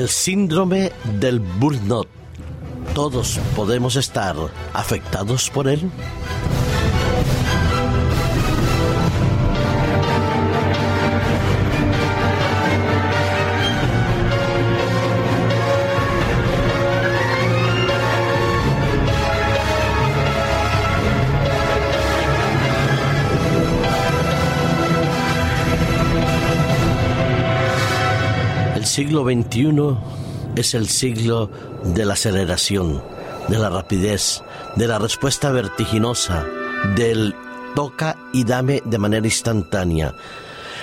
El síndrome del burnout. ¿Todos podemos estar afectados por él? Siglo XXI es el siglo de la aceleración, de la rapidez, de la respuesta vertiginosa, del toca y dame de manera instantánea.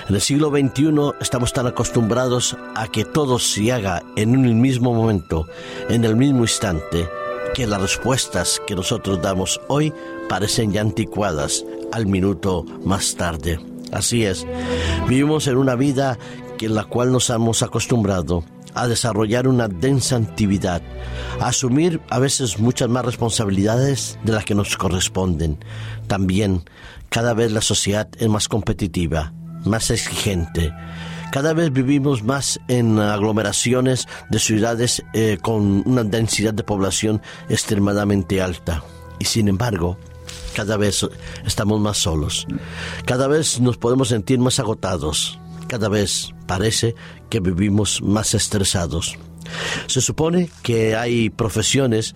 En el siglo XXI estamos tan acostumbrados a que todo se haga en un mismo momento, en el mismo instante, que las respuestas que nosotros damos hoy parecen ya anticuadas al minuto más tarde. Así es, vivimos en una vida en la cual nos hemos acostumbrado a desarrollar una densa actividad, a asumir a veces muchas más responsabilidades de las que nos corresponden. También cada vez la sociedad es más competitiva, más exigente. Cada vez vivimos más en aglomeraciones de ciudades eh, con una densidad de población extremadamente alta. Y sin embargo, cada vez estamos más solos. Cada vez nos podemos sentir más agotados cada vez parece que vivimos más estresados. Se supone que hay profesiones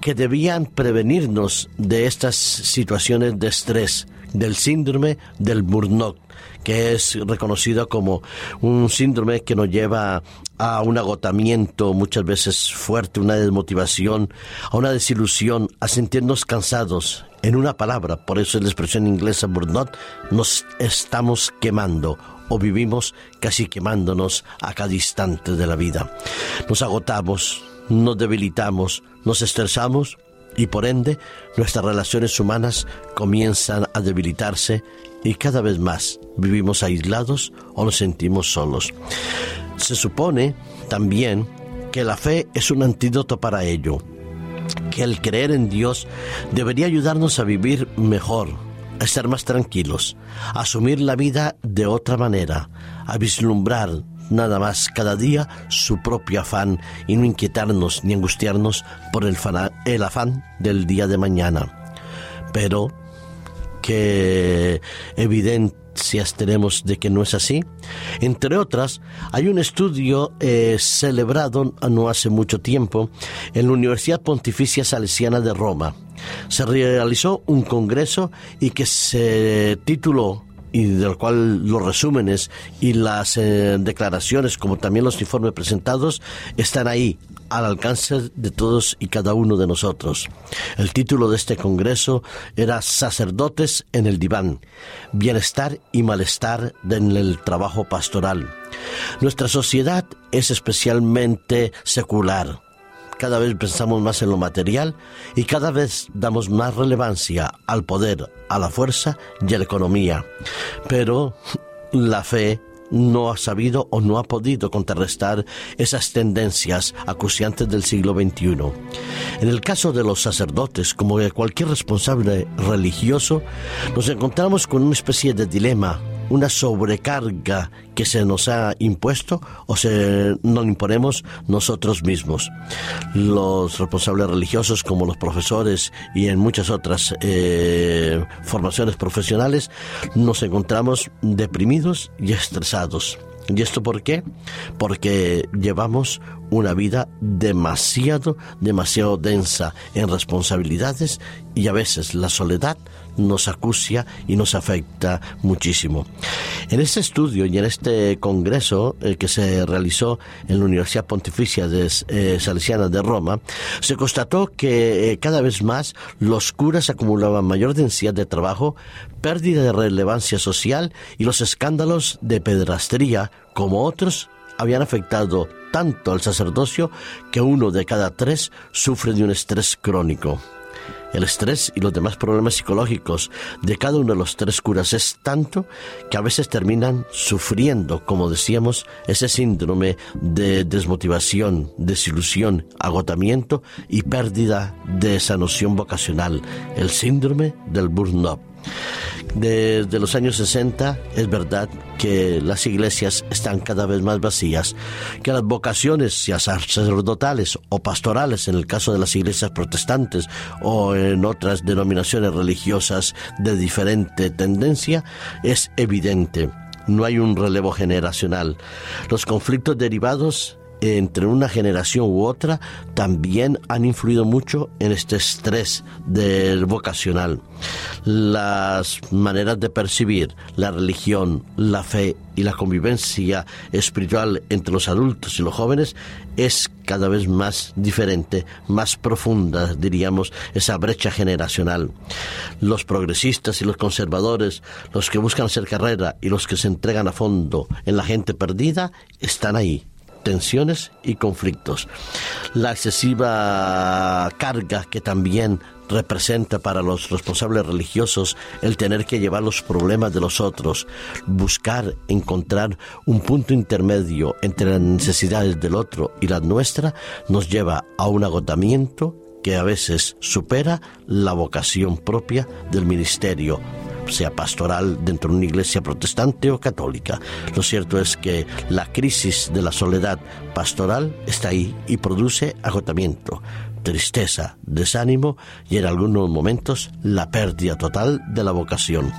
que debían prevenirnos de estas situaciones de estrés, del síndrome del burnout, que es reconocido como un síndrome que nos lleva a un agotamiento muchas veces fuerte, una desmotivación, a una desilusión, a sentirnos cansados. En una palabra, por eso es la expresión inglesa burnout, nos estamos quemando o vivimos casi quemándonos a cada instante de la vida. Nos agotamos, nos debilitamos, nos estresamos y por ende nuestras relaciones humanas comienzan a debilitarse y cada vez más vivimos aislados o nos sentimos solos. Se supone también que la fe es un antídoto para ello, que el creer en Dios debería ayudarnos a vivir mejor, a estar más tranquilos, a asumir la vida de otra manera, a vislumbrar nada más cada día su propio afán y no inquietarnos ni angustiarnos por el, el afán del día de mañana. Pero que evidencias tenemos de que no es así. Entre otras, hay un estudio eh, celebrado no hace mucho tiempo en la Universidad Pontificia Salesiana de Roma se realizó un congreso y que se tituló y del cual los resúmenes y las eh, declaraciones, como también los informes presentados, están ahí, al alcance de todos y cada uno de nosotros. El título de este congreso era Sacerdotes en el diván, bienestar y malestar en el trabajo pastoral. Nuestra sociedad es especialmente secular cada vez pensamos más en lo material y cada vez damos más relevancia al poder, a la fuerza y a la economía. Pero la fe no ha sabido o no ha podido contrarrestar esas tendencias acuciantes del siglo XXI. En el caso de los sacerdotes, como de cualquier responsable religioso, nos encontramos con una especie de dilema una sobrecarga que se nos ha impuesto o se nos imponemos nosotros mismos. Los responsables religiosos como los profesores y en muchas otras eh, formaciones profesionales nos encontramos deprimidos y estresados. ¿Y esto por qué? Porque llevamos una vida demasiado, demasiado densa en responsabilidades y a veces la soledad nos acucia y nos afecta muchísimo. En este estudio y en este congreso que se realizó en la Universidad Pontificia de, eh, Salesiana de Roma, se constató que eh, cada vez más los curas acumulaban mayor densidad de trabajo, pérdida de relevancia social y los escándalos de pedrastría, como otros, habían afectado tanto al sacerdocio que uno de cada tres sufre de un estrés crónico. El estrés y los demás problemas psicológicos de cada uno de los tres curas es tanto que a veces terminan sufriendo, como decíamos, ese síndrome de desmotivación, desilusión, agotamiento y pérdida de esa noción vocacional, el síndrome del burnout. Desde los años 60 es verdad que las iglesias están cada vez más vacías, que las vocaciones, ya sacerdotales o pastorales, en el caso de las iglesias protestantes o en otras denominaciones religiosas de diferente tendencia, es evidente. No hay un relevo generacional. Los conflictos derivados entre una generación u otra también han influido mucho en este estrés del vocacional. Las maneras de percibir la religión, la fe y la convivencia espiritual entre los adultos y los jóvenes es cada vez más diferente, más profunda, diríamos, esa brecha generacional. Los progresistas y los conservadores, los que buscan hacer carrera y los que se entregan a fondo en la gente perdida, están ahí tensiones y conflictos. La excesiva carga que también representa para los responsables religiosos el tener que llevar los problemas de los otros, buscar encontrar un punto intermedio entre las necesidades del otro y las nuestras, nos lleva a un agotamiento que a veces supera la vocación propia del ministerio sea pastoral dentro de una iglesia protestante o católica. Lo cierto es que la crisis de la soledad pastoral está ahí y produce agotamiento, tristeza, desánimo y en algunos momentos la pérdida total de la vocación.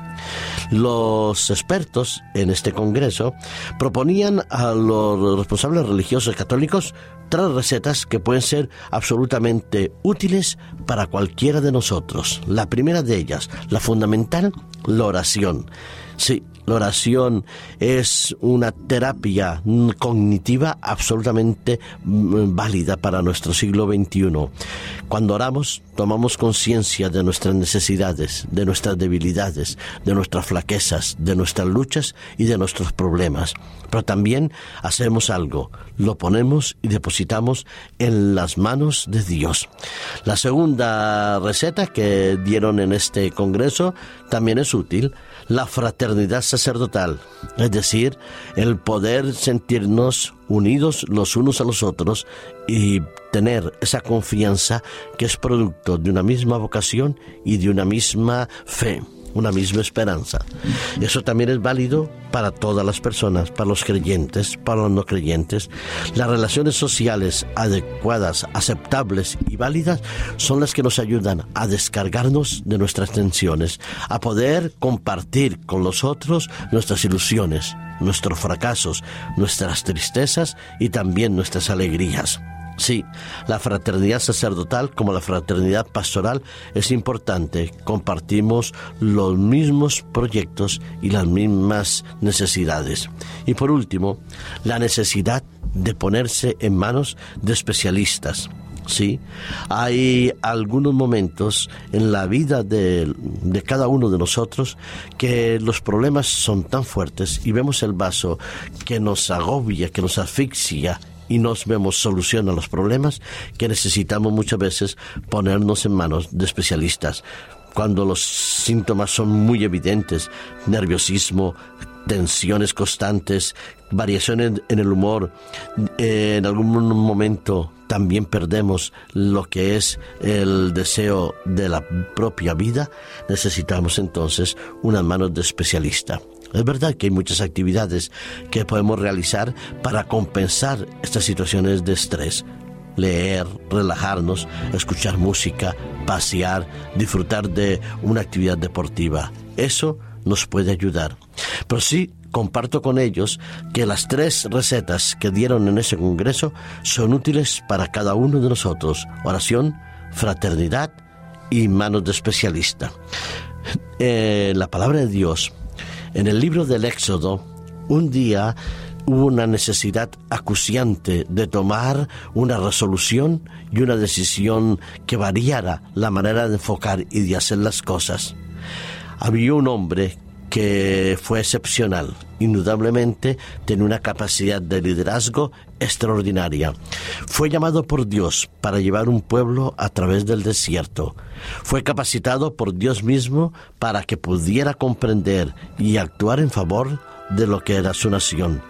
Los expertos en este congreso proponían a los responsables religiosos católicos tres recetas que pueden ser absolutamente útiles para cualquiera de nosotros. La primera de ellas, la fundamental, la oración. Sí, la oración es una terapia cognitiva absolutamente mm, válida para nuestro siglo XXI. Cuando oramos, tomamos conciencia de nuestras necesidades, de nuestras debilidades, de nuestras flaquezas, de nuestras luchas y de nuestros problemas. Pero también hacemos algo, lo ponemos y depositamos en las manos de Dios. La segunda receta que dieron en este congreso también es útil la fraternidad sacerdotal, es decir, el poder sentirnos unidos los unos a los otros y tener esa confianza que es producto de una misma vocación y de una misma fe una misma esperanza. Eso también es válido para todas las personas, para los creyentes, para los no creyentes. Las relaciones sociales adecuadas, aceptables y válidas son las que nos ayudan a descargarnos de nuestras tensiones, a poder compartir con los otros nuestras ilusiones, nuestros fracasos, nuestras tristezas y también nuestras alegrías. Sí, la fraternidad sacerdotal como la fraternidad pastoral es importante. Compartimos los mismos proyectos y las mismas necesidades. Y por último, la necesidad de ponerse en manos de especialistas. Sí, hay algunos momentos en la vida de, de, cada uno de nosotros que los problemas son tan fuertes y vemos el vaso que nos agobia, que nos asfixia y nos vemos solución a los problemas que necesitamos muchas veces ponernos en manos de especialistas. Cuando los síntomas son muy evidentes, nerviosismo, tensiones constantes, variaciones en el humor, eh, en algún momento también perdemos lo que es el deseo de la propia vida, necesitamos entonces unas manos de especialista. Es verdad que hay muchas actividades que podemos realizar para compensar estas situaciones de estrés. Leer, relajarnos, escuchar música, pasear, disfrutar de una actividad deportiva. Eso nos puede ayudar. Pero sí comparto con ellos que las tres recetas que dieron en ese congreso son útiles para cada uno de nosotros. Oración, fraternidad y manos de especialista. Eh, la palabra de Dios en el libro del Éxodo, un día hubo una necesidad acuciante de tomar una resolución y una decisión que variara la manera de enfocar y de hacer las cosas. Había un hombre que fue excepcional. Indudablemente tenía una capacidad de liderazgo extraordinaria. Fue llamado por Dios para llevar un pueblo a través del desierto. Fue capacitado por Dios mismo para que pudiera comprender y actuar en favor de lo que era su nación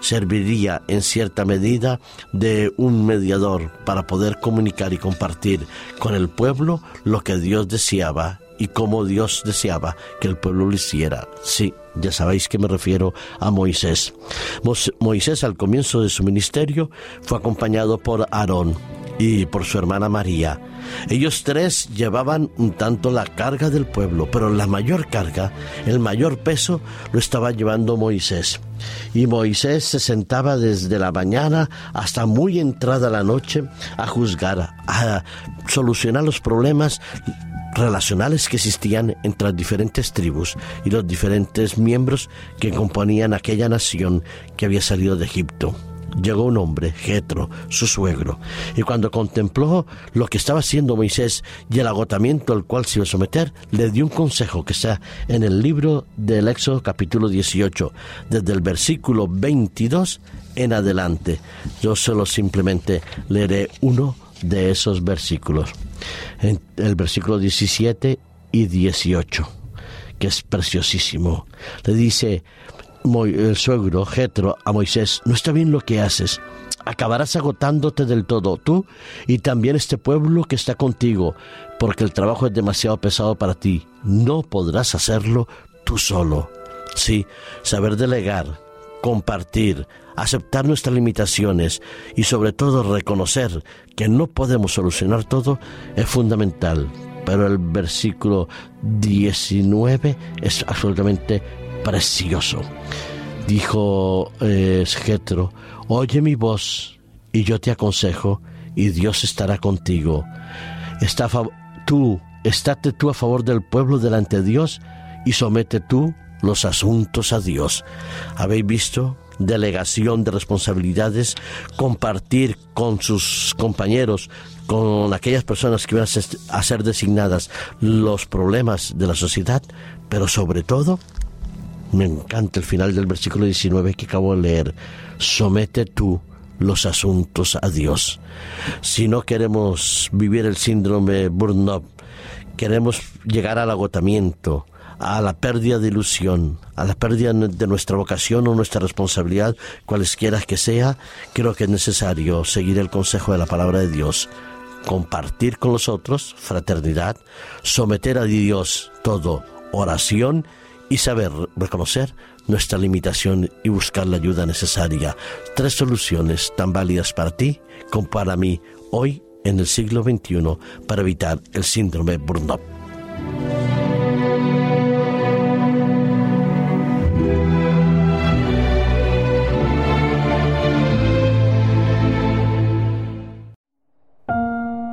serviría en cierta medida de un mediador para poder comunicar y compartir con el pueblo lo que Dios deseaba y cómo Dios deseaba que el pueblo lo hiciera. Sí, ya sabéis que me refiero a Moisés. Moisés al comienzo de su ministerio fue acompañado por Aarón y por su hermana María. Ellos tres llevaban un tanto la carga del pueblo, pero la mayor carga, el mayor peso, lo estaba llevando Moisés. Y Moisés se sentaba desde la mañana hasta muy entrada la noche a juzgar, a solucionar los problemas relacionales que existían entre las diferentes tribus y los diferentes miembros que componían aquella nación que había salido de Egipto llegó un hombre, Jetro, su suegro, y cuando contempló lo que estaba haciendo Moisés y el agotamiento al cual se iba a someter, le dio un consejo que está en el libro del Éxodo capítulo 18, desde el versículo 22 en adelante. Yo solo simplemente leeré uno de esos versículos, el versículo 17 y 18, que es preciosísimo. Le dice, el suegro Jetro a Moisés, no está bien lo que haces. Acabarás agotándote del todo tú y también este pueblo que está contigo, porque el trabajo es demasiado pesado para ti. No podrás hacerlo tú solo. Sí, saber delegar, compartir, aceptar nuestras limitaciones y sobre todo reconocer que no podemos solucionar todo es fundamental. Pero el versículo 19 es absolutamente precioso. Dijo eh, oye mi voz y yo te aconsejo y Dios estará contigo. Tú, estate tú a favor del pueblo delante de Dios y somete tú los asuntos a Dios. ¿Habéis visto? Delegación de responsabilidades, compartir con sus compañeros, con aquellas personas que van a ser designadas los problemas de la sociedad, pero sobre todo me encanta el final del versículo 19 que acabo de leer. Somete tú los asuntos a Dios. Si no queremos vivir el síndrome Burnout, queremos llegar al agotamiento, a la pérdida de ilusión, a la pérdida de nuestra vocación o nuestra responsabilidad, cualesquiera que sea, creo que es necesario seguir el consejo de la palabra de Dios, compartir con los otros, fraternidad, someter a Dios todo, oración y saber reconocer nuestra limitación y buscar la ayuda necesaria. Tres soluciones tan válidas para ti como para mí hoy en el siglo XXI para evitar el síndrome burnout.